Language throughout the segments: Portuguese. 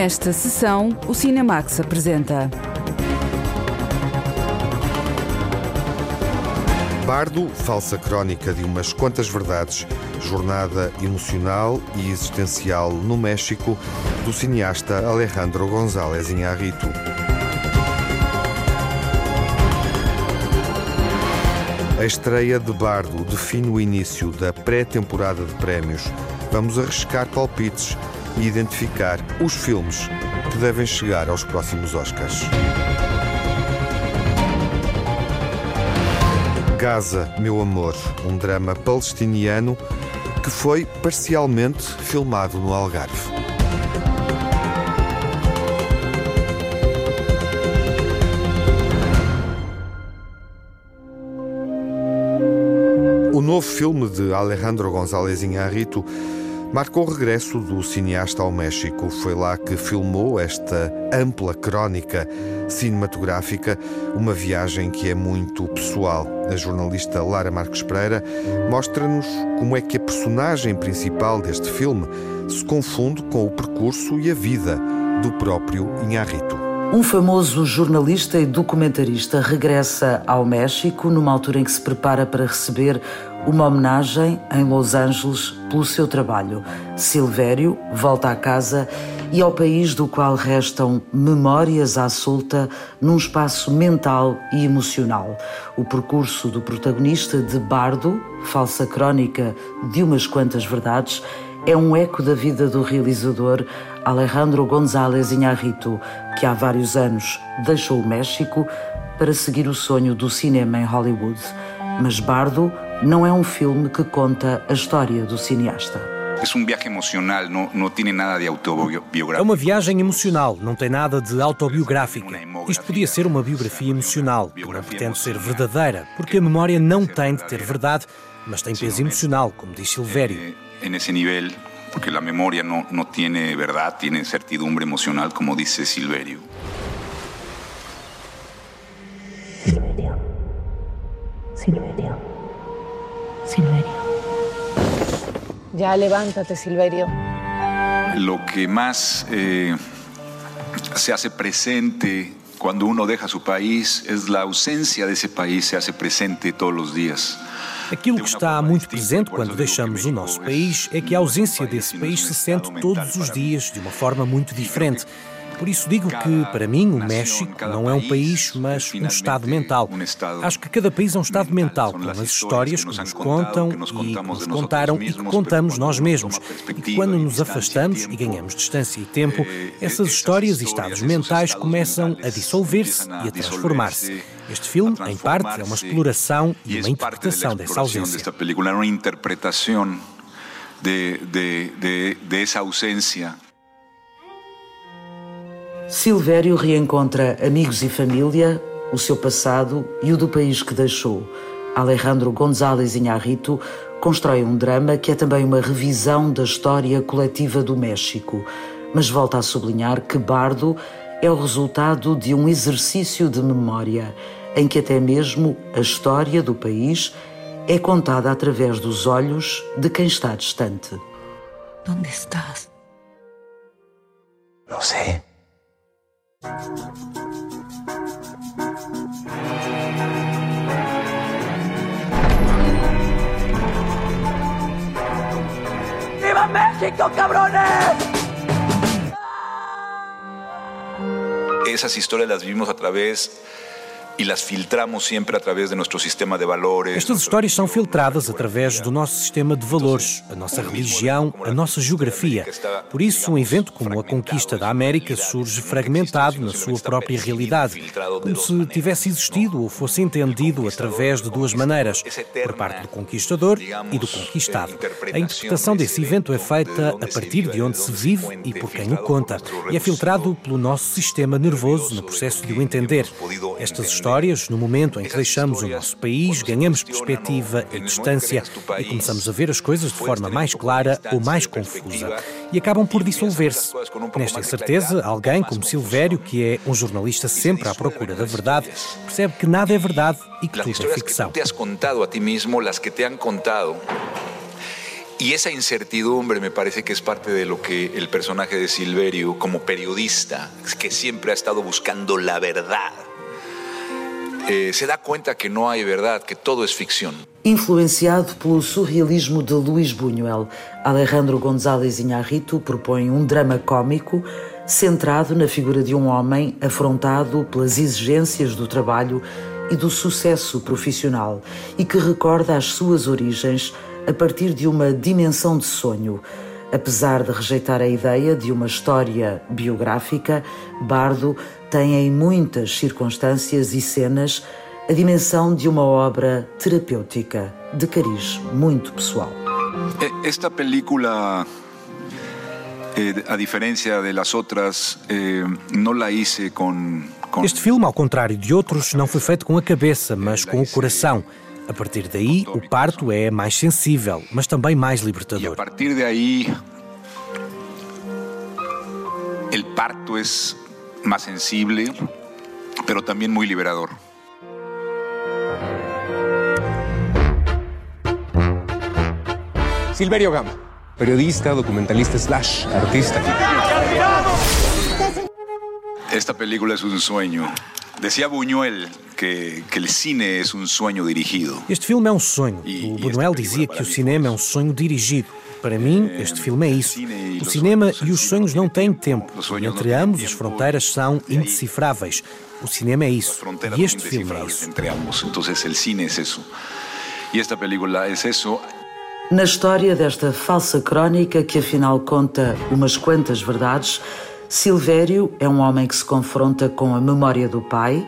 Nesta sessão, o Cinemax apresenta. Bardo, falsa crónica de umas quantas verdades, jornada emocional e existencial no México do cineasta Alejandro González Iñárritu. A estreia de Bardo define o início da pré-temporada de prémios. Vamos arriscar palpites e identificar os filmes que devem chegar aos próximos Oscars. Gaza, meu amor, um drama palestiniano que foi parcialmente filmado no Algarve. O novo filme de Alejandro González Iñárritu marcou o regresso do cineasta ao México. Foi lá que filmou esta ampla crónica cinematográfica, uma viagem que é muito pessoal. A jornalista Lara Marques Pereira mostra-nos como é que a personagem principal deste filme se confunde com o percurso e a vida do próprio Inharrito. Um famoso jornalista e documentarista regressa ao México numa altura em que se prepara para receber uma homenagem em Los Angeles pelo seu trabalho. Silvério volta à casa e ao país do qual restam memórias à solta num espaço mental e emocional. O percurso do protagonista de Bardo, falsa crónica de umas quantas verdades, é um eco da vida do realizador Alejandro González Iñárritu, que há vários anos deixou o México para seguir o sonho do cinema em Hollywood. Mas Bardo não é um filme que conta a história do cineasta. É um viagem emocional, não, não tem nada de autobiográfico. É uma viagem emocional, não tem nada de autobiográfica. Isto podia ser uma biografia emocional, que não pretende ser verdadeira, porque a memória não tem de ter verdade, mas tem peso emocional, como diz Silvério. Nesse nível, porque a memória não, não tem verdade, tem certidumbre emocional, como diz Silvério. Silverio. Silverio. Silverio. Ya levántate, Silverio. Lo que más eh, se hace presente cuando uno deja su país es la ausencia de ese país, se hace presente todos los días. Aquilo que está muito presente quando deixamos o nosso país é que a ausência desse país se sente todos os dias de uma forma muito diferente. Por isso digo que, para mim, o México não é um país, mas um estado mental. Acho que cada país é um estado mental, com as histórias que nos contam e que nos contaram e que contamos nós mesmos. E que quando nos afastamos e ganhamos distância e tempo, essas histórias e estados mentais começam a dissolver-se e a transformar-se. Este filme, em parte, é uma exploração e uma interpretação dessa ausência. É uma interpretação de, de, de, de essa ausência. Silvério reencontra amigos e família, o seu passado e o do país que deixou. Alejandro González Iñárritu constrói um drama que é também uma revisão da história coletiva do México, mas volta a sublinhar que Bardo é o resultado de um exercício de memória, em que até mesmo a história do país é contada através dos olhos de quem está distante. Onde estás? Não sei. ¡Viva México, cabrones! Esas historias las vivimos a través e las filtramos sempre através de nosso sistema de valores. Estas histórias são filtradas através do nosso sistema de valores, a nossa religião, a nossa geografia. Por isso, um evento como a conquista da América surge fragmentado na sua própria realidade, como se tivesse existido ou fosse entendido através de duas maneiras, por parte do conquistador e do conquistado. A interpretação desse evento é feita a partir de onde se vive e por quem o conta, e é filtrado pelo nosso sistema nervoso no processo de o entender. Estas histórias histórias, no momento em que deixamos o nosso país, ganhamos perspectiva e distância e começamos a ver as coisas de forma mais clara ou mais confusa. E acabam por dissolver-se. Nesta incerteza, alguém como Silvério, que é um jornalista sempre à procura da verdade, percebe que nada é verdade e que tudo é ficção. que te has contado a ti mesmo, as que te han contado. Y esa incertidumbre me parece que es parte de lo que el personaje de Silverio, como periodista, que siempre ha estado buscando la verdad, eh, se da cuenta que no hay verdad, que todo es ficción. Influenciado pelo surrealismo de Luís Buñuel, Alejandro González Iñárritu propõe um drama cômico centrado na figura de um homem afrontado pelas exigências do trabalho e do sucesso profissional e que recorda as suas origens a partir de uma dimensão de sonho. Apesar de rejeitar a ideia de uma história biográfica, Bardo tem em muitas circunstâncias e cenas a dimensão de uma obra terapêutica de cariz muito pessoal. Esta película, eh, a diferença de las outras, eh, não la hice com este filme, ao contrário de outros, não foi feito com a cabeça, mas com o coração. A partir daí, o parto é mais sensível, mas também mais libertador. E a partir daí, o parto é mais sensível, mas também muito liberador. Silverio Gama, periodista, documentalista slash artista. Esta película es un sueño. Decía Buñuel que, que el cine es un sueño dirigido. Este filme é um sonho. O Buñuel dizia que o cinema é um sonho dirigido. Para mim, este filme é isso. O cinema e os sonhos não têm tempo. Entre ambos, as fronteiras são indecifráveis. O cinema é isso. E este filme é isso. Entre ambos. Então, o cine é isso. E esta película é isso. Na história desta falsa crónica, que afinal conta umas quantas verdades, Silvério é um homem que se confronta com a memória do pai,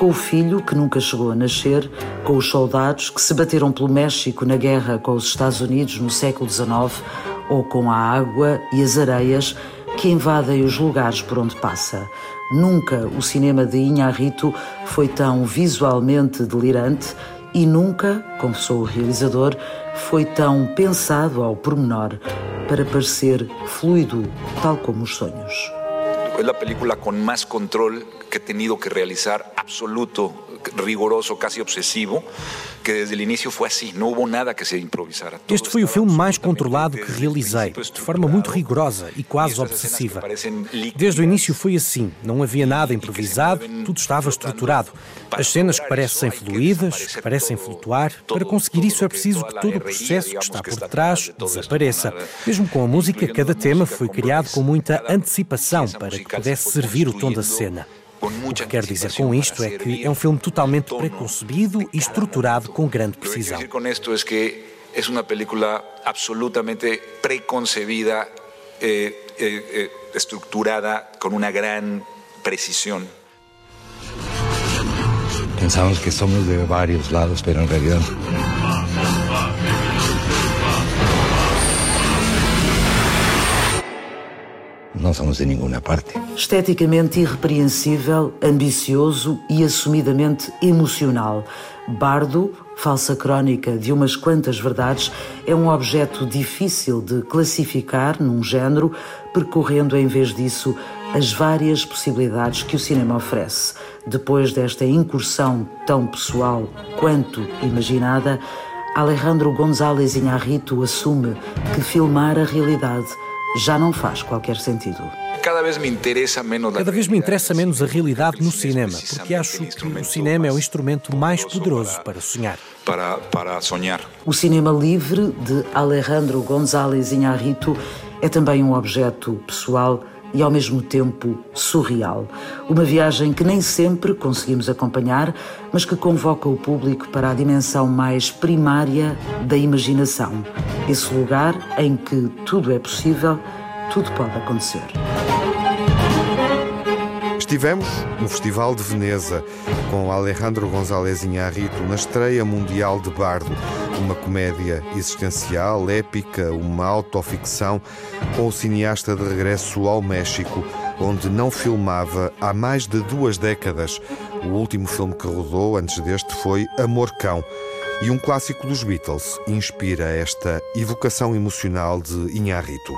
com o filho que nunca chegou a nascer, com os soldados que se bateram pelo México na guerra com os Estados Unidos no século XIX, ou com a água e as areias que invadem os lugares por onde passa. Nunca o cinema de Inharrito foi tão visualmente delirante e nunca, confessou o realizador, foi tão pensado ao pormenor para parecer fluido, tal como os sonhos. Es la película con más control que he tenido que realizar, absoluto, riguroso, casi obsessivo, que desde o início foi assim, não houve nada que se improvisara. Este foi o filme mais controlado que realizei, de forma muito rigorosa e quase obsessiva. Desde o início foi assim, não havia nada improvisado, tudo estava estruturado. As cenas que parecem fluídas, que parecem flutuar, para conseguir isso é preciso que todo o processo que está por detrás desapareça. Mesmo com a música, cada tema foi criado com muita antecipação para que pudesse servir o tom da cena. O que quero dizer com isto é que é um filme totalmente preconcebido e estruturado com grande precisão. com isto é que é uma película absolutamente preconcebida, eh, eh, eh, estruturada com uma grande precisão. Pensamos que somos de vários lados, pero en realidad não somos de nenhuma parte. Esteticamente irrepreensível, ambicioso e assumidamente emocional. Bardo, falsa crónica de umas quantas verdades, é um objeto difícil de classificar num género, percorrendo em vez disso as várias possibilidades que o cinema oferece. Depois desta incursão tão pessoal quanto imaginada, Alejandro González Iñárritu assume que filmar a realidade já não faz qualquer sentido. Cada vez me interessa menos Cada vez me interessa menos a realidade no cinema, porque acho que o cinema é o instrumento mais poderoso para sonhar. Para, para sonhar. O cinema livre de Alejandro González Iñárritu é também um objeto pessoal e ao mesmo tempo surreal. Uma viagem que nem sempre conseguimos acompanhar, mas que convoca o público para a dimensão mais primária da imaginação. Esse lugar em que tudo é possível, tudo pode acontecer. Estivemos no Festival de Veneza com Alejandro González Iñárritu na estreia mundial de Bardo, uma comédia existencial, épica, uma autoficção, com o cineasta de regresso ao México, onde não filmava há mais de duas décadas. O último filme que rodou antes deste foi Amor Cão. E um clássico dos Beatles inspira esta evocação emocional de Inharrito.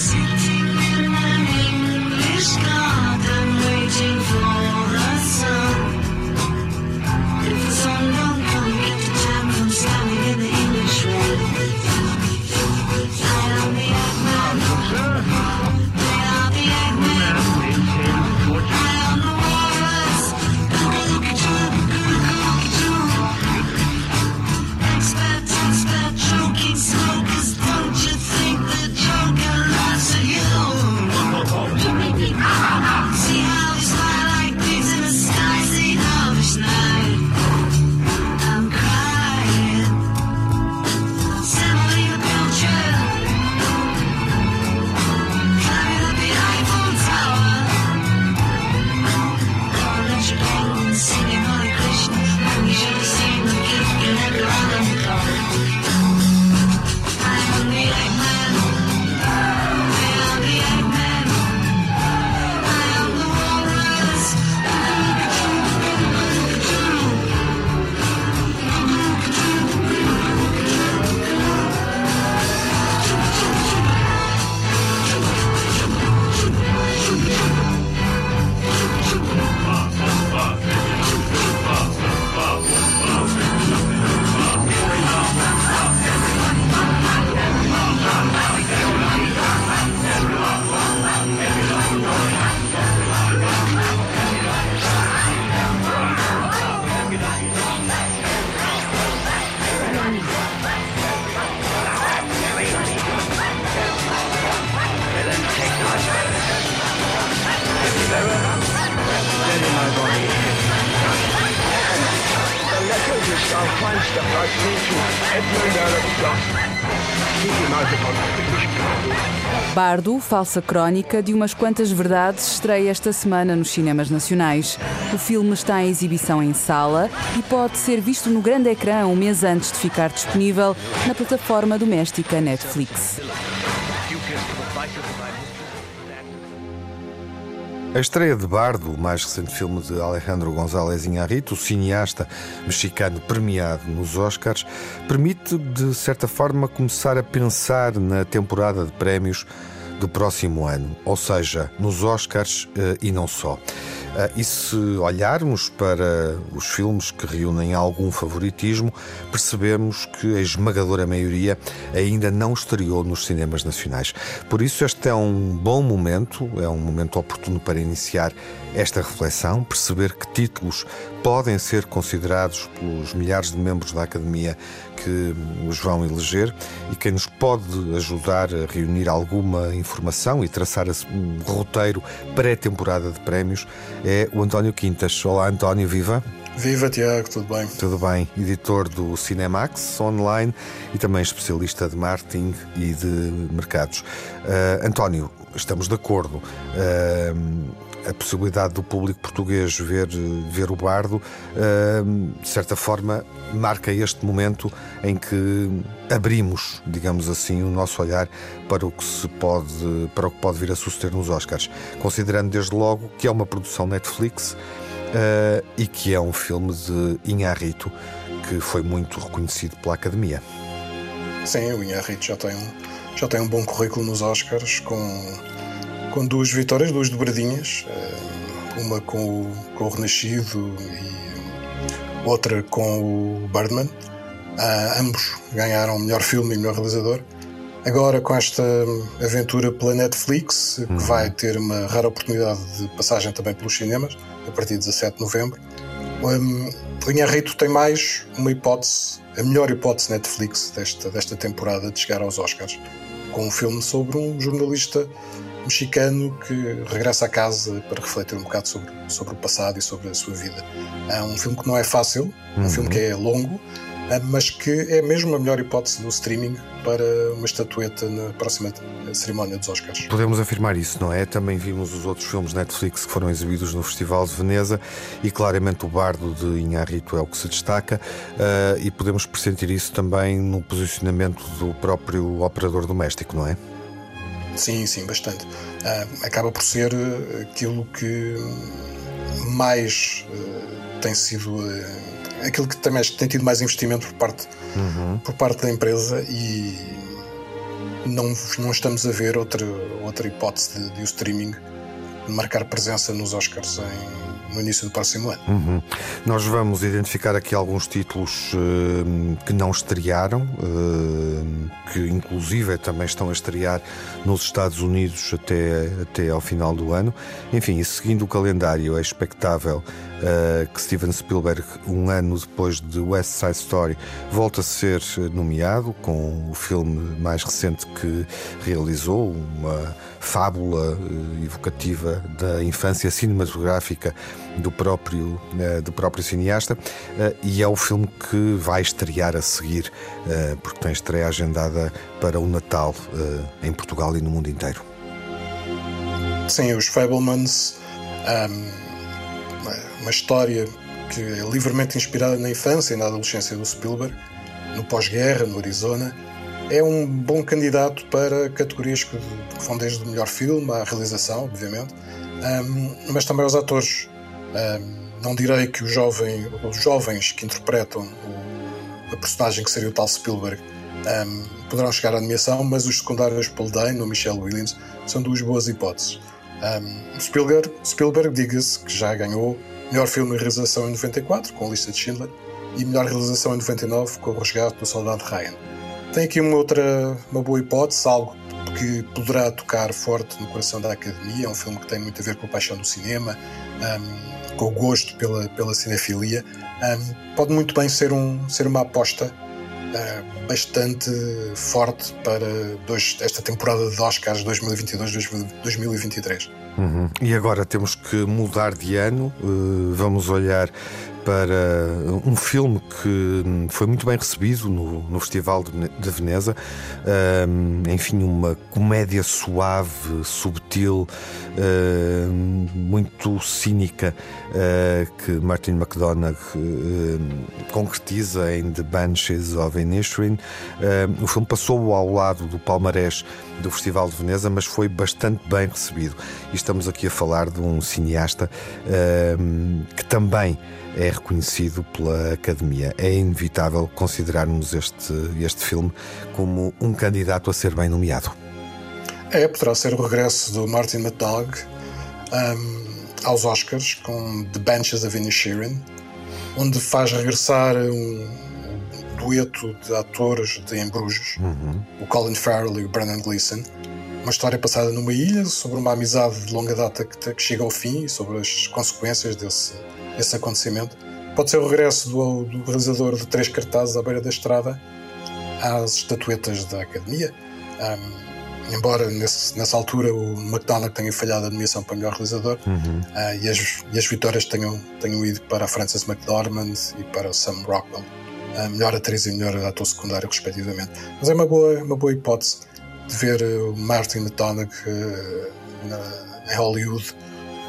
Plus. Bardo, falsa crónica de umas quantas verdades, estreia esta semana nos cinemas nacionais. O filme está em exibição em sala e pode ser visto no grande ecrã um mês antes de ficar disponível na plataforma doméstica Netflix. A estreia de Bardo, o mais recente filme de Alejandro González Iñárritu, cineasta mexicano premiado nos Oscars, permite, de certa forma, começar a pensar na temporada de prémios do próximo ano, ou seja, nos Oscars eh, e não só. Eh, e se olharmos para os filmes que reúnem algum favoritismo, percebemos que a esmagadora maioria ainda não estreou nos cinemas nacionais. Por isso, este é um bom momento, é um momento oportuno para iniciar esta reflexão, perceber que títulos podem ser considerados pelos milhares de membros da Academia que os vão eleger e quem nos pode ajudar a reunir alguma informação e traçar um roteiro pré-temporada de prémios é o António Quintas. Olá, António, viva! Viva Tiago, tudo bem? Tudo bem. Editor do Cinemax online e também especialista de marketing e de mercados. Uh, António, estamos de acordo. Uh, a possibilidade do público português ver, ver o bardo, de certa forma, marca este momento em que abrimos, digamos assim, o nosso olhar para o que se pode, para o que pode vir a suceder nos Oscars, considerando desde logo que é uma produção Netflix e que é um filme de Inharrito que foi muito reconhecido pela Academia. Sim, o Inharrito já tem já tem um bom currículo nos Oscars com com duas vitórias, duas dobradinhas, uma com o, com o Renascido e outra com o Birdman. Uh, ambos ganharam melhor filme e melhor realizador. Agora, com esta aventura pela Netflix, que uhum. vai ter uma rara oportunidade de passagem também pelos cinemas, a partir de 17 de novembro, um, o Inharrito tem mais uma hipótese, a melhor hipótese Netflix desta, desta temporada de chegar aos Oscars, com um filme sobre um jornalista mexicano que regressa a casa para refletir um bocado sobre, sobre o passado e sobre a sua vida. É um filme que não é fácil, uhum. um filme que é longo, mas que é mesmo a melhor hipótese do streaming para uma estatueta na próxima cerimónia dos Oscars. Podemos afirmar isso, não é? Também vimos os outros filmes Netflix que foram exibidos no Festival de Veneza e claramente o Bardo de Inharrito é o que se destaca uh, e podemos pressentir isso também no posicionamento do próprio operador doméstico, não é? Sim, sim, bastante. Uh, acaba por ser aquilo que mais uh, tem sido aquilo que também tem tido mais investimento por parte, uhum. por parte da empresa e não, não estamos a ver outra, outra hipótese de, de o streaming marcar presença nos Oscars em, no início do próximo ano. Uhum. Nós vamos identificar aqui alguns títulos uh, que não estrearam, uh, que inclusive também estão a estrear nos Estados Unidos até, até ao final do ano. Enfim, seguindo o calendário, é expectável uh, que Steven Spielberg, um ano depois de West Side Story, volta a ser nomeado com o filme mais recente que realizou, uma fábula uh, evocativa da infância cinematográfica do próprio, uh, do próprio cineasta, e é o filme que vai estrear a seguir, porque tem estreia agendada para o Natal em Portugal e no mundo inteiro. Sim, os Fablemans. Um uma história que é livremente inspirada na infância e na adolescência do Spielberg, no pós-guerra, no Arizona, é um bom candidato para categorias que vão desde o melhor filme à realização, obviamente, um, mas também aos atores. Um, não direi que o jovem, os jovens que interpretam o, a personagem que seria o tal Spielberg um, poderão chegar à animação, mas os secundários Paul Dano ou Michelle Williams são duas boas hipóteses. Spielberg, Spielberg diga-se que já ganhou Melhor filme e realização em 94, com a lista de Schindler, e melhor realização em 99, com o resgate do soldado Ryan. Tem aqui uma outra, uma boa hipótese, algo que poderá tocar forte no coração da Academia. É um filme que tem muito a ver com a paixão do cinema, um, com o gosto pela, pela cinefilia. Um, pode muito bem ser, um, ser uma aposta uh, bastante forte para dois, esta temporada de Oscars 2022-2023. Uhum. E agora temos que mudar de ano, uh, vamos olhar para um filme que foi muito bem recebido no, no Festival de, Veneza. Um, enfim, uma comédia suave, subtil, muito cínica uh, que Martin McDonagh concretiza em The Banshees of Inisherin. o filme passou ao lado do palmarés do Festival de Veneza, mas foi bastante bem recebido. E estamos aqui a falar de um cineasta que também é reconhecido pela Academia. É inevitável considerarmos este, este filme como um candidato a ser bem nomeado. É, poderá ser o regresso do Martin McDonagh um, aos Oscars com The Benches of Inisherin, onde faz regressar um, dueto de atores de Embrujas, uhum. o Colin Farrell e o Brendan Gleeson. Uma história passada numa ilha sobre uma amizade de longa data que, que chega ao fim e sobre as consequências desse, esse acontecimento. Pode ser o regresso do, do realizador de três cartazes à beira da estrada às estatuetas da Academia. Um, embora nesse, nessa altura o McDonagh tenha falhado a nomeação para melhor realizador uhum. uh, e, as, e, as, vitórias tenham, tenham ido para a Frances McDormand e para Sam Rockwell, uh, melhor atriz e melhor ator secundário, respectivamente. Mas é uma boa, uma boa hipótese de ver o Martin McDonagh uh, na, em Hollywood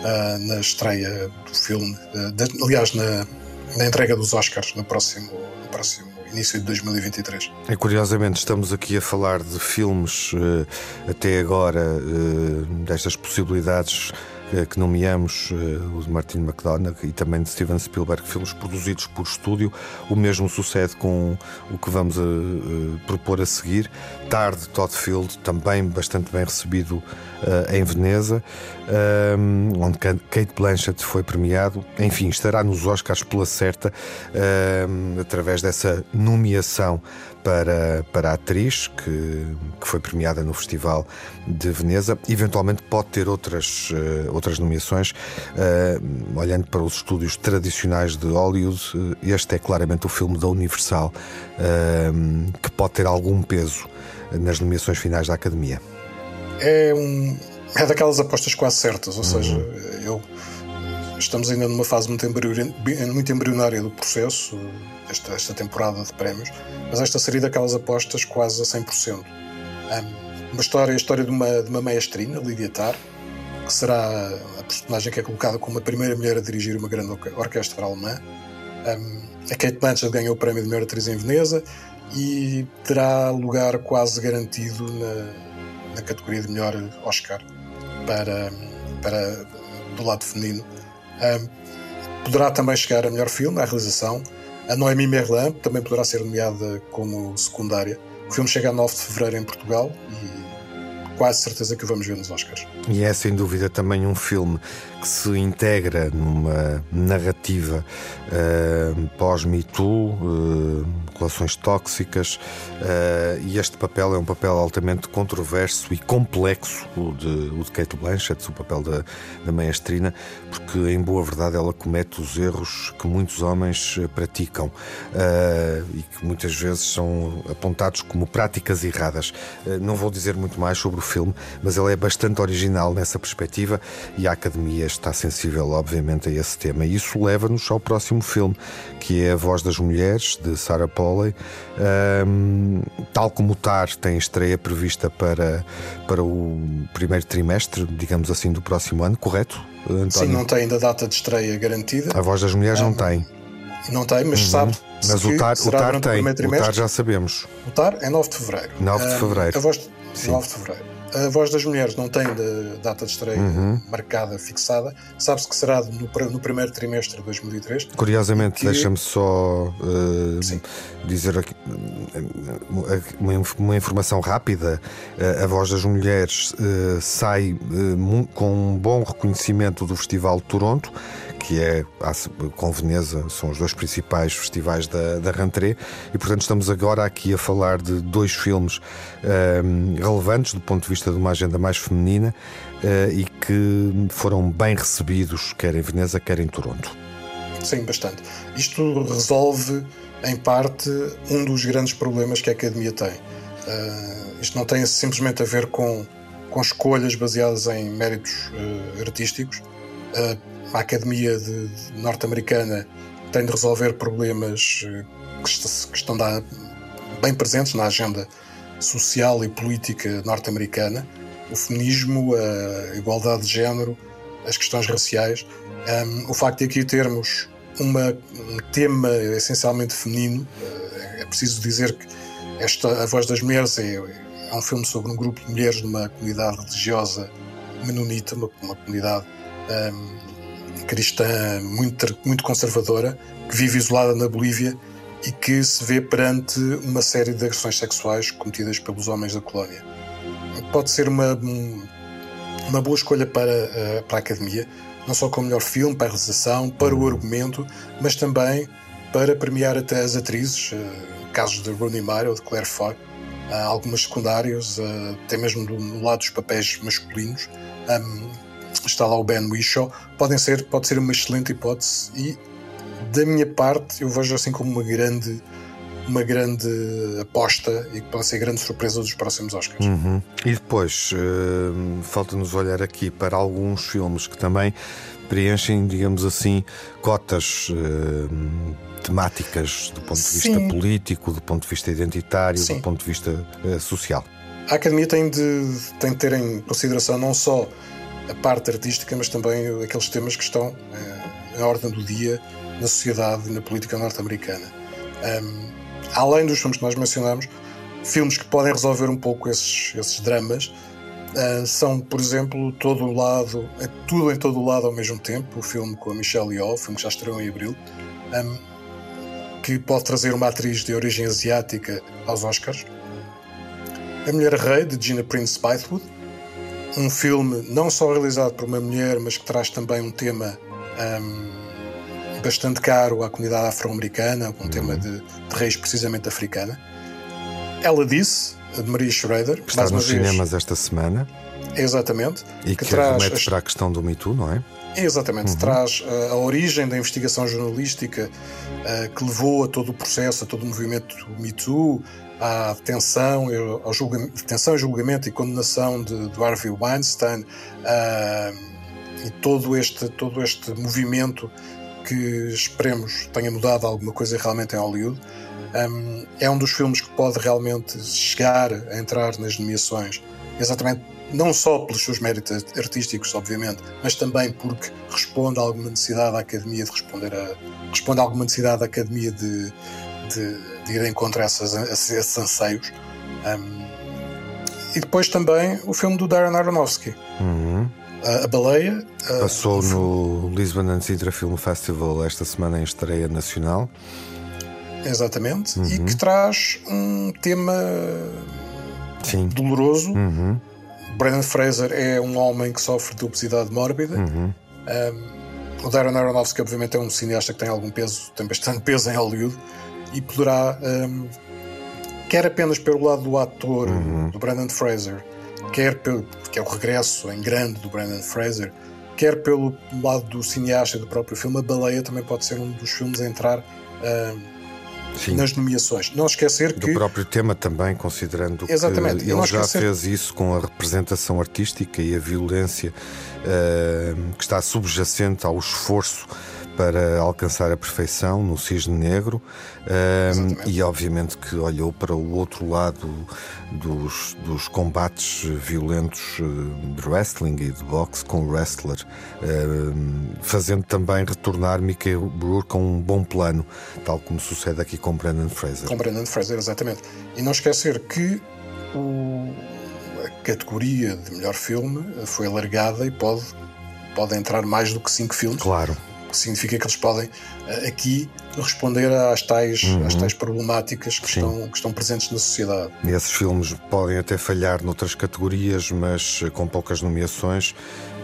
uh, na estreia do filme, uh, de, aliás, na, na, entrega dos Oscars no próximo, no próximo início de 2023. E curiosamente estamos aqui a falar de filmes uh, até agora destas possibilidades que nomeamos o de Martin McDonagh e também de Steven Spielberg, filmes produzidos por estúdio. O mesmo sucede com o que vamos a, a propor a seguir. Tarde, Todd Field, também bastante bem recebido em Veneza, onde Kate Blanchett foi premiado. Enfim, estará nos Oscars pela certa, através dessa nomeação para, para a atriz, que, que foi premiada no Festival de Veneza. Eventualmente pode ter outras, uh, outras nomeações. Uh, olhando para os estúdios tradicionais de Hollywood, uh, este é claramente o filme da Universal que pode ter algum peso nas nomeações finais da Academia. É, um, é daquelas apostas quase certas, ou uhum. seja, eu estamos ainda numa fase muito, embrion, muito embrionária do processo, esta, esta temporada de prémios, mas esta seria daquelas apostas quase a 100%. Um, uma história, a história de uma, de uma maestrina, Tarr, que será a personagem que é colocada como a primeira mulher a dirigir uma grande orquestra alemã. Um, a Kate Blanchett ganhou o prémio de melhor atriz em Veneza e terá lugar quase garantido na, na categoria de melhor Oscar para, para do lado feminino. Poderá também chegar a melhor filme, a realização. A Noémie Merlin também poderá ser nomeada como secundária. O filme chega a 9 de fevereiro em Portugal e quase certeza que o vamos ver nos Oscars. E é sem dúvida também um filme que se integra numa narrativa uh, pós-Me Too, uh, relações tóxicas, uh, e este papel é um papel altamente controverso e complexo, o de, o de Kate Blanchett, o papel da, da maestrina, porque em boa verdade ela comete os erros que muitos homens praticam e que muitas vezes são apontados como práticas erradas. não vou dizer muito mais sobre o filme, mas ele é bastante original nessa perspectiva e a Academia está sensível, obviamente, a esse tema. E isso leva-nos ao próximo filme, que é A Voz das Mulheres, de Sarah Polley. Um, tal como o TAR tem estreia prevista para, para o primeiro trimestre, digamos assim, do próximo ano, correto? António? Sim, não tem ainda data de estreia garantida. A Voz das Mulheres um, não tem. Não tem, mas uhum. sabe. Mas o TAR, o TAR tem. O TAR já sabemos. O TAR é 9 de fevereiro. 9 de fevereiro. Um, a voz de, 9 de fevereiro. A Voz das Mulheres não tem de data de estreia uhum. marcada, fixada. Sabe-se que será no, no, primeiro trimestre de 2003. Curiosamente, que... deixa-me só uh, dizer aqui, uma, uma, informação rápida. A Voz das Mulheres uh, sai uh, com um bom reconhecimento do Festival de Toronto que é com Veneza, são os dois principais festivais da, da Rentrée, e portanto estamos agora aqui a falar de dois filmes um, relevantes do ponto de vista de uma agenda mais feminina uh, e que foram bem recebidos, quer em Veneza, quer em Toronto. Sim, bastante. Isto resolve, em parte, um dos grandes problemas que a Academia tem. Uh, isto não tem simplesmente a ver com, com escolhas baseadas em méritos uh, artísticos. Uh, a Academia Norte-Americana tem de resolver problemas eh, que estão bem presentes na agenda social e política norte-americana, o feminismo, a igualdade de género, as questões raciais. Um, o facto de aqui termos uma, um tema essencialmente feminino, eh, é preciso dizer que esta A Voz das Mulheres é, é um filme sobre um grupo de mulheres numa comunidade religiosa menonita, uma, uma comunidade um, cristã muito, muito conservadora, que vive isolada na Bolívia e que se vê perante uma série de agressões sexuais cometidas pelos homens da colónia. Pode ser uma, uma boa escolha para, eh, para a academia, não só como melhor filme, para a realização, para o argumento, mas também para premiar até as atrizes, eh, casos de Rooney Mara ou de Claire Foy, algumas secundárias, eh, até mesmo do lado dos papéis masculinos está lá o Ben Whishaw, podem ser, pode ser uma excelente hipótese e da minha parte eu vejo assim como uma grande uma grande aposta e que pode ser grande surpresa dos próximos Oscars. Uhum. E depois uh, falta-nos olhar aqui para alguns filmes que também preenchem, digamos assim, cotas uh, temáticas do ponto de vista Sim. político, do ponto de vista identitário, Sim. do ponto de vista uh, social. A Academia tem de, tem de ter em consideração não só a parte artística, mas também aqueles temas que estão uh, em ordem do dia na sociedade e na política norte-americana. Um, além dos filmes que nós mencionamos, filmes que podem resolver um pouco esses, esses dramas uh, são, por exemplo, todo o lado, é tudo em todo o lado ao mesmo tempo, o filme com a Michelle Yeoh, filme que já estreou em abril, um, que pode trazer uma atriz de origem asiática aos Oscars. A Mulher Rei, de Gina Prince Bythewood, um filme não só realizado por uma mulher, mas que traz também um tema um, bastante caro à comunidade afro-americana, um uhum. tema de, de raiz precisamente africana. Ela disse, de Maria Schrader, que está nos cinemas esta semana. Exatamente. E que, que traz as... para a questão do Me Too, não é? Exatamente, uhum. traz uh, a origem da investigação jornalística uh, que levou a todo o processo, a todo o movimento Me Too, à detenção, ao julgamento, detenção, julgamento e condenação de, Harvey Weinstein, uh, e todo este, todo este movimento que esperemos tenha mudado alguma coisa realmente em Hollywood. Um, é um dos filmes que pode realmente chegar a entrar nas nomeações, exatamente não só pelos seus méritos artísticos, obviamente, mas também porque responde a alguma necessidade da Academia de responder a responde a alguma necessidade da Academia de, de, de ir em contra essas, esses anseios. Um, e depois também o filme do Darren Aronofsky. Uhum. A, a Baleia. Passou uh, no Lisbon and Sintra Film Festival esta semana em estreia nacional. Exatamente. Uhum. E que traz um tema Sim. doloroso. Uhum. Brandon Fraser é um homem que sofre de obesidade mórbida. Uhum. Um, o Darren Aronofsky, obviamente, é um cineasta que tem algum peso, tem bastante peso em Hollywood e poderá, um, quer apenas pelo lado do ator, uhum. do Brandon Fraser, quer pelo que é o regresso em grande do Brandon Fraser, quer pelo lado do cineasta e do próprio filme, A Baleia também pode ser um dos filmes a entrar um, nas nomeações. Não esquecer do que. Do próprio tema também, considerando Exatamente. que ele já fez isso com a representação artística e a violência uh, que está subjacente ao esforço para alcançar a perfeição no Cisne Negro um, e obviamente que olhou para o outro lado dos, dos combates violentos de wrestling e de boxe com o wrestler, um, fazendo também retornar Mickey Rourke com um bom plano, tal como sucede aqui com Brandon Fraser. Com Brandon Fraser, exatamente. E não esquecer que o, a categoria de melhor filme foi alargada e pode, pode entrar mais do que cinco filmes. Claro que significa que eles podem aqui responder às tais, uhum. às tais problemáticas que estão, que estão presentes na sociedade. E esses filmes podem até falhar noutras categorias, mas com poucas nomeações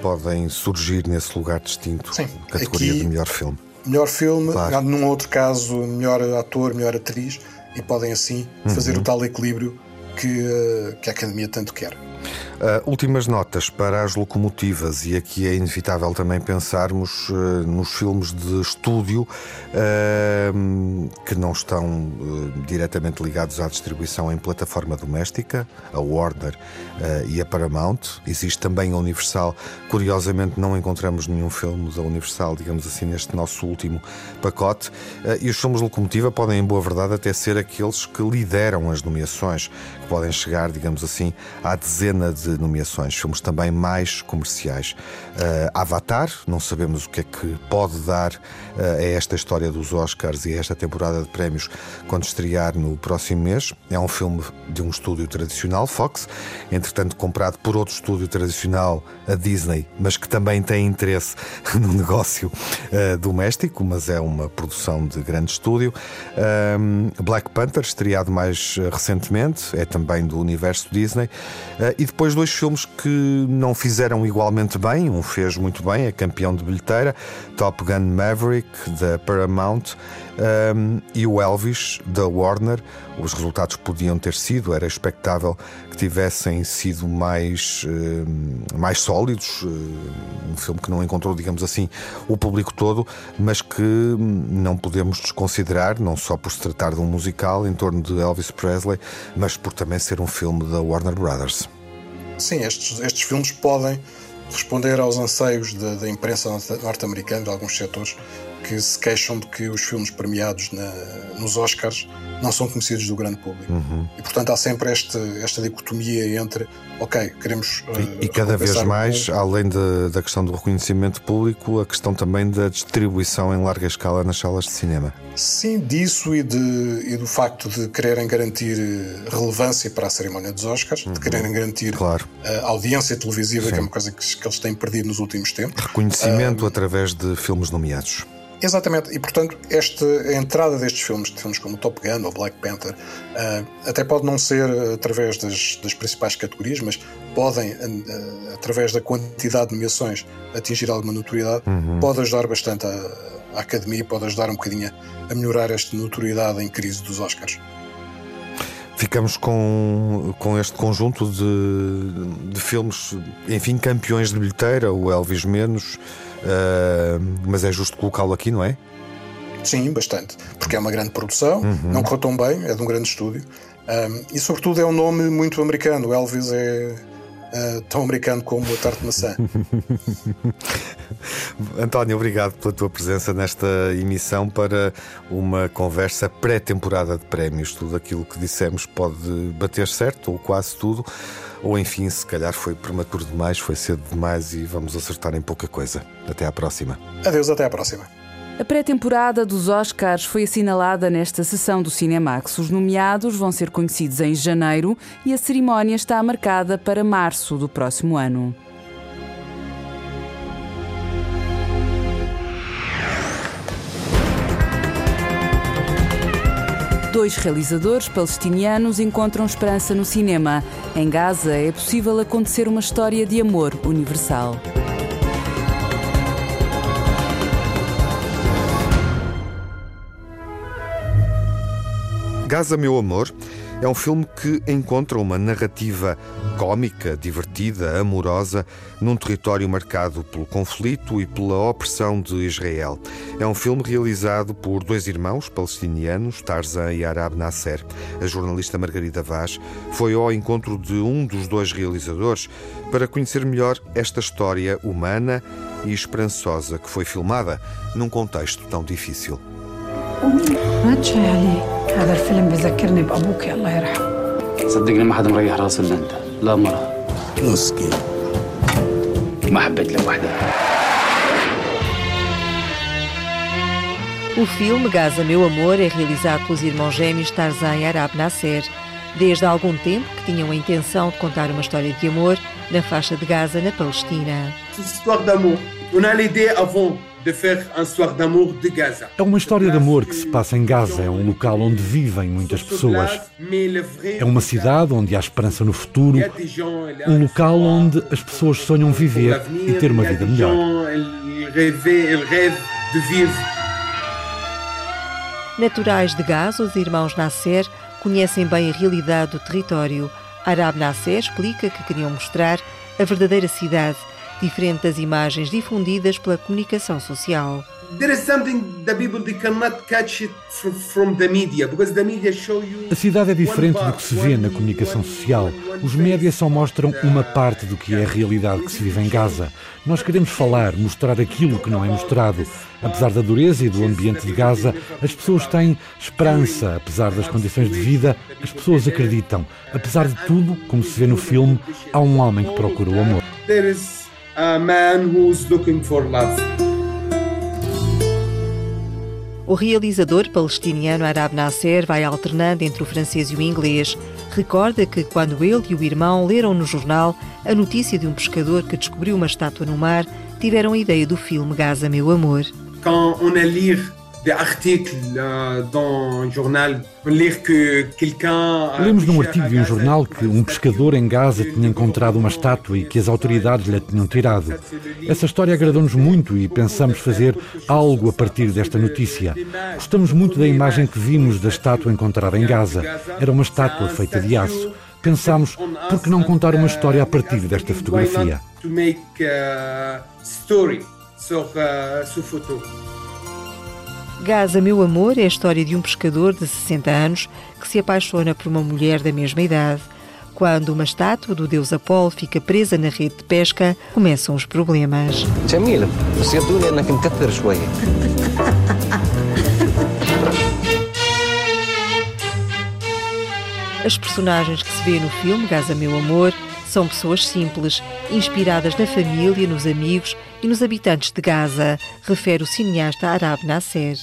podem surgir nesse lugar distinto Sim. categoria aqui, de melhor filme. Melhor filme, claro. num outro caso, melhor ator, melhor atriz, e podem assim uhum. fazer o tal equilíbrio que, que a Academia tanto quer. Uh, últimas notas para as locomotivas, e aqui é inevitável também pensarmos uh, nos filmes de estúdio uh, que não estão diretamente ligados à distribuição em plataforma doméstica, a Warner e a Paramount. Existe também a Universal. Curiosamente, não encontramos nenhum filme da Universal, digamos assim, neste nosso último pacote. e os filmes de locomotiva podem, em boa verdade, até ser aqueles que lideram as nomeações, que podem chegar, digamos assim, à dezena de de nomeações, filmes também mais comerciais. Uh, Avatar, não sabemos o que é que pode dar uh, a esta história dos Oscars e a esta temporada de prémios quando estrear no próximo mês. É um filme de um estúdio tradicional, Fox, entretanto comprado por outro estúdio tradicional, a Disney, mas que também tem interesse no negócio uh, doméstico, mas é uma produção de grande estúdio. Black Panther, estreado mais recentemente, é também do universo Disney. e depois dois filmes que não fizeram igualmente bem. Um fez muito bem, é campeão de bilheteira, Top Gun Maverick, da Paramount, um, e o Elvis, da Warner. Os resultados podiam ter sido, era expectável que tivessem sido mais, mais sólidos. Um filme que não encontrou, digamos assim, o público todo, mas que não podemos desconsiderar, não só por se tratar de um musical em torno de Elvis Presley, mas por também ser um filme da Warner Brothers. Sim, estes, estes filmes podem responder aos anseios da, imprensa norte-americana, de alguns setores, que se queixam de que os filmes premiados na, nos Oscars não são conhecidos do grande público. Uhum. E portanto há sempre este, esta dicotomia entre, ok, queremos. Uh, e, cada vez mais, além de, da questão do reconhecimento público, a questão também da distribuição em larga escala nas salas de cinema. Sim, disso e, de, e do facto de quererem garantir eh, relevância para a cerimónia dos Oscars, uhum. de quererem garantir claro. a audiência televisiva, Sim. que é uma coisa que, que, eles têm perdido nos últimos tempos. Reconhecimento através de filmes nomeados. Exatamente, e portanto, esta, a entrada destes filmes, de filmes como Top Gun ou Black Panther, uh, até pode não ser através das, das principais categorias, mas podem, uh, através da quantidade de nomeações, atingir alguma notoriedade, uhum. pode ajudar bastante a, a academia, pode ajudar um bocadinho a melhorar esta notoriedade em crise dos Oscars. Ficamos com, com este conjunto de, de filmes, enfim, campeões de bilheteira, o Elvis Menos, mas é justo colocá-lo aqui, não é? Sim, bastante. Porque é uma grande produção, uhum. não correu tão bem, é de um grande estúdio. Um, e sobretudo é um nome muito americano. O Elvis é, uh, tão americano como a tarte de maçã. António, obrigado pela tua presença nesta emissão para uma conversa pré-temporada de prémios. Tudo aquilo que dissemos pode bater certo, ou quase tudo, ou enfim, se calhar foi prematuro demais, foi cedo demais e vamos acertar em pouca coisa. Até à próxima. Adeus, até à próxima. A pré-temporada dos Oscars foi assinalada nesta sessão do Cinemax. Os nomeados vão ser conhecidos em janeiro e a cerimónia está marcada para março do próximo ano. Dois realizadores palestinianos encontram esperança no cinema. Em Gaza é possível acontecer uma história de amor universal. Gaza, meu amor, é um filme que encontra uma narrativa cômica, divertida, amorosa, num território marcado pelo conflito e pela opressão de Israel. É um filme realizado por dois irmãos palestinianos, Tarzan e Arab Nasser. A jornalista Margarida Vaz foi ao encontro de um dos dois realizadores para conhecer melhor esta história humana e esperançosa que foi filmada num contexto tão difícil. ما تشاي عليه هذا الفيلم بذكرني بأبوك الله يرحمه صدقني ما حدا مريح راس الا انت لا مرة مسكين ما حبيت لك وحده O filme Gaza Meu Amor é realizado pelos irmãos gêmeos Tarzan e Arab Nasser. Desde há algum tempo que tinham a intenção de contar uma história de amor na faixa de Gaza, na Palestina. histoire d'amour. On a l'idée avant de faire une histoire d'amour de Gaza. É uma história de amor que se passa em Gaza. É um local onde vivem muitas pessoas. É uma cidade onde há esperança no futuro. Um local onde as pessoas sonham viver e ter uma vida melhor. Naturais de Gaza, os irmãos Nasser conhecem bem a realidade do território. Arab Nasser explica que queriam mostrar a verdadeira cidade, diferente das imagens difundidas pela comunicação social. There is something the people they cannot catch it from, from the media because the media show you A cidade é diferente do que se vê na comunicação social. Os médias só mostram uma parte do que é a realidade que se vive em Gaza. Nós queremos falar, mostrar aquilo que não é mostrado. Apesar da dureza e do ambiente de Gaza, as pessoas têm esperança. Apesar das condições de vida, as pessoas acreditam. Apesar de tudo, como se vê no filme, há um homem que procura o amor. A man who's looking for love. O realizador palestiniano Arab Nasser vai alternando entre o francês e o inglês. Recorda que quando ele e o irmão leram no jornal a notícia de um pescador que descobriu uma estátua no mar, tiveram a ideia do filme Gaza Meu Amor. Quand on a lire articles euh, dans un journal, on lire que quelqu'un a Lemos num artigo de um jornal que um pescador em Gaza tinha encontrado uma estátua e que as autoridades lhe tinham tirado. Essa história agradou-nos muito e pensamos fazer algo a partir desta notícia. Gostamos muito da imagem que vimos da estátua encontrada em Gaza. Era uma estátua feita de aço. Pensámos, por que não contar uma história a partir desta fotografia? Gaza, meu amor, é a história de um pescador de 60 anos que se apaixona por uma mulher da mesma idade. Quando uma estátua do deus Apolo fica presa na rede de pesca, começam os problemas. Você As personagens que se vê no filme Gaza Meu Amor são pessoas simples, inspiradas na família, nos amigos e nos habitantes de Gaza, refere o cineasta Arab Nasser.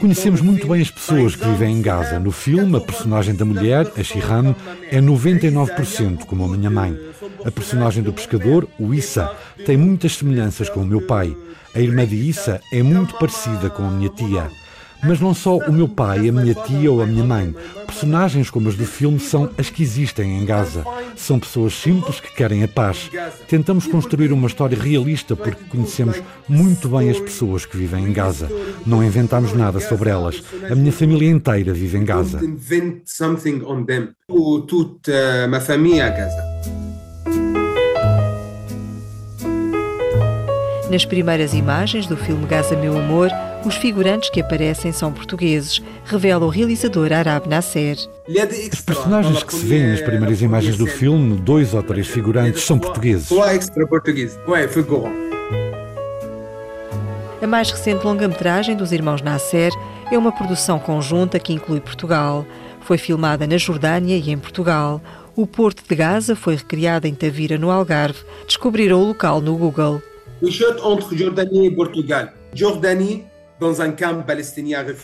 Conhecemos muito bem as pessoas que vivem em Gaza. No filme, a personagem da mulher, a Shiham, é 99% como a minha mãe. A personagem do pescador, o Issa, tem muitas semelhanças com o meu pai. A irmã de Issa é muito parecida com a minha tia. Mas não só o meu pai, a minha tia ou a minha mãe. Personagens como as do filme são as que existem em Gaza. São pessoas simples que querem a paz. Tentamos construir uma história realista porque conhecemos muito bem as pessoas que vivem em Gaza. Não inventamos nada sobre elas. A minha família inteira vive em Gaza. Ma famille à Gaza. Nas primeiras imagens do filme Gaza Meu Amor, os figurantes que aparecem são portugueses, revela o realizador Arab Nasser. Os personagens que se vêem nas primeiras imagens do filme, dois ou três figurantes, são portugueses. A mais recente longa-metragem dos irmãos Nasser é uma produção conjunta que inclui Portugal. Foi filmada na Jordânia e em Portugal. O Porto de Gaza foi recriado em Tavira, no Algarve. Descobriram o local no Google. We shot entre Jordanie e Portugal. Jordanie,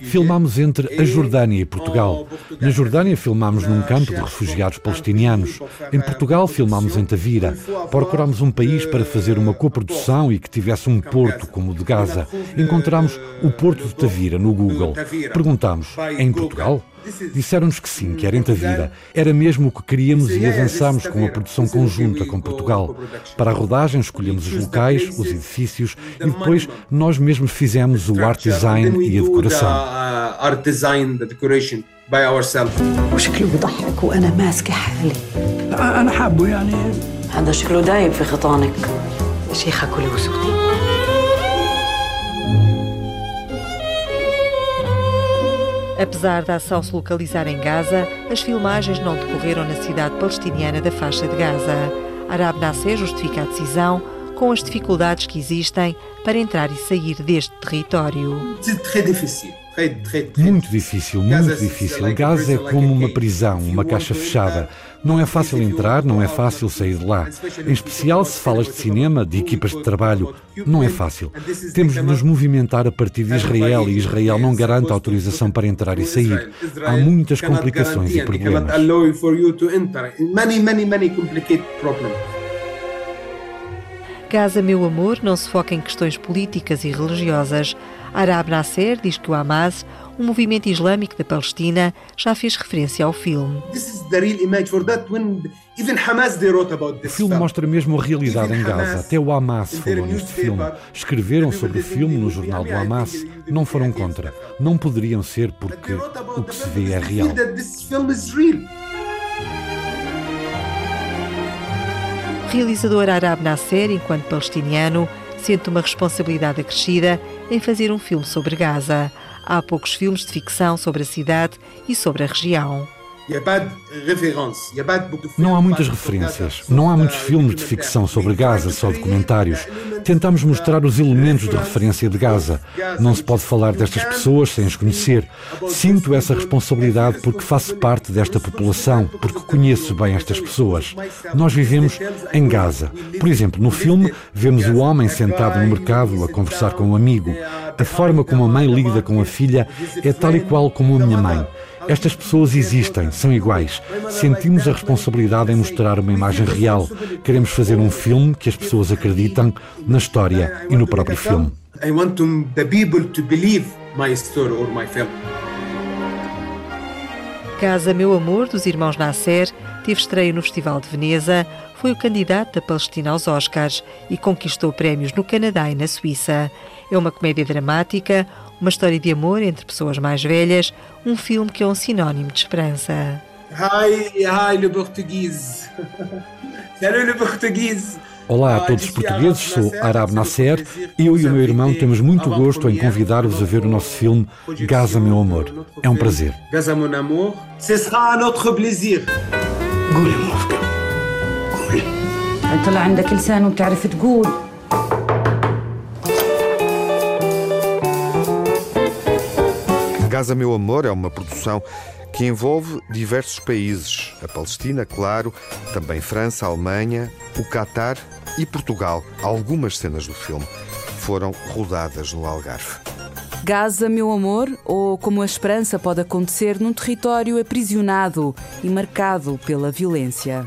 Filmámos entre a Jordânia e Portugal. Na Jordânia filmámos num campo de refugiados palestinianos. Em Portugal filmámos em Tavira. Procurámos um país para fazer uma coprodução e que tivesse um porto como o de Gaza. Encontramos o Porto de Tavira no Google. Perguntámos, em Portugal? Disseram-nos que sim, que era em Tavira. Era mesmo o que queríamos e avançámos com a produção conjunta com Portugal. Para a rodagem escolhemos os locais, os edifícios e depois nós mesmos fizemos o art design e a decoração. art design, the decoration by ourselves. وشكله بضحك وانا ماسكه حالي انا حابه يعني هذا شكله دايب في خطانك شيخة كلي Apesar da ação se localizar em Gaza, as filmagens não decorreram na cidade palestiniana da faixa de Gaza. Arab Nasser justifica a decisão com as dificuldades que existem para entrar e sair deste território. C'est très difficile. Muito difícil, muito difícil. Gaza é como uma prisão, uma caixa fechada. Não é fácil entrar, não é fácil sair de lá. Em especial se falas de cinema, de equipas de trabalho, não é fácil. Temos de nos movimentar a partir de Israel e Israel não garante autorização para entrar e sair. Há muitas complicações e problemas. Gaza Meu Amor não se foca em questões políticas e religiosas. Arab Nasser diz que o Hamas, um movimento islâmico da Palestina, já fez referência ao filme. O filme mostra mesmo a realidade em Gaza. Até o Hamas falou neste filme. Escreveram sobre o filme no jornal do Hamas. Não foram contra. Não poderiam ser porque o que se vê é real. O realizador Arab Nasser, enquanto palestiniano, sente uma responsabilidade acrescida em fazer um filme sobre Gaza. Há poucos filmes de ficção sobre a cidade e sobre a região. Não há muitas referências, não há muitos filmes de ficção sobre Gaza, só documentários. Tentamos mostrar os elementos de referência de Gaza. Não se pode falar destas pessoas sem as conhecer. Sinto essa responsabilidade porque faço parte desta população, porque conheço bem estas pessoas. Nós vivemos em Gaza. Por exemplo, no filme, vemos o homem sentado no mercado a conversar com um amigo. A forma como a mãe lida com a filha é tal e qual como a minha mãe. Estas pessoas existem, são iguais. Sentimos a responsabilidade em mostrar uma imagem real. Queremos fazer um filme que as pessoas acreditam na história e no próprio filme. I want to, the people to believe my story or my film. Casa Meu Amor, dos irmãos Nasser, teve estreia no Festival de Veneza, foi o candidato da Palestina aos Oscars e conquistou prémios no Canadá e na Suíça. É uma comédia dramática, uma história de amor entre pessoas mais velhas, um filme que é um sinónimo de esperança. Hi, hi, le português. Salut, le português. Olá a todos os portugueses, sou Arab Nasser. Eu e o meu irmão temos muito gosto em convidar-vos a ver o nosso filme Gaza Meu Amor. É um prazer. Gaza, mon amour. Ce sera notre plaisir. قولي موافقة قولي طلع عندك لسان وبتعرف تقول Gaza Meu Amor é uma produção que envolve diversos países. A Palestina, claro, também França, Alemanha, o Catar e Portugal. Algumas cenas do filme foram rodadas no Algarve. Gaza, meu amor, ou como a esperança pode acontecer num território aprisionado e marcado pela violência.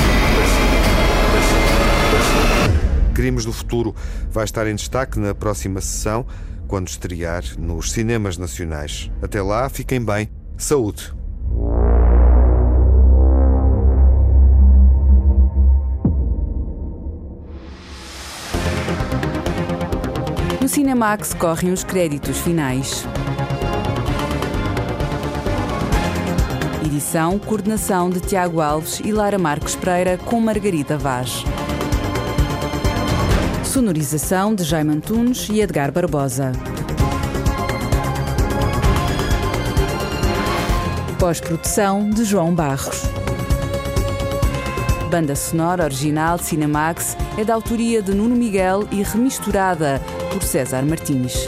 Crimes do Futuro vai estar em destaque na próxima sessão, quando estrear nos cinemas nacionais. Até lá, fiquem bem. Saúde! No Cinemax correm os créditos finais. Edição, coordenação de Tiago Alves e Lara Marques Pereira com Margarida Vaz. Sonorização de Jaime Antunes e Edgar Barbosa. Pós-produção de João Barros. Banda sonora original Cinemax é da autoria de Nuno Miguel e remisturada por César Martins.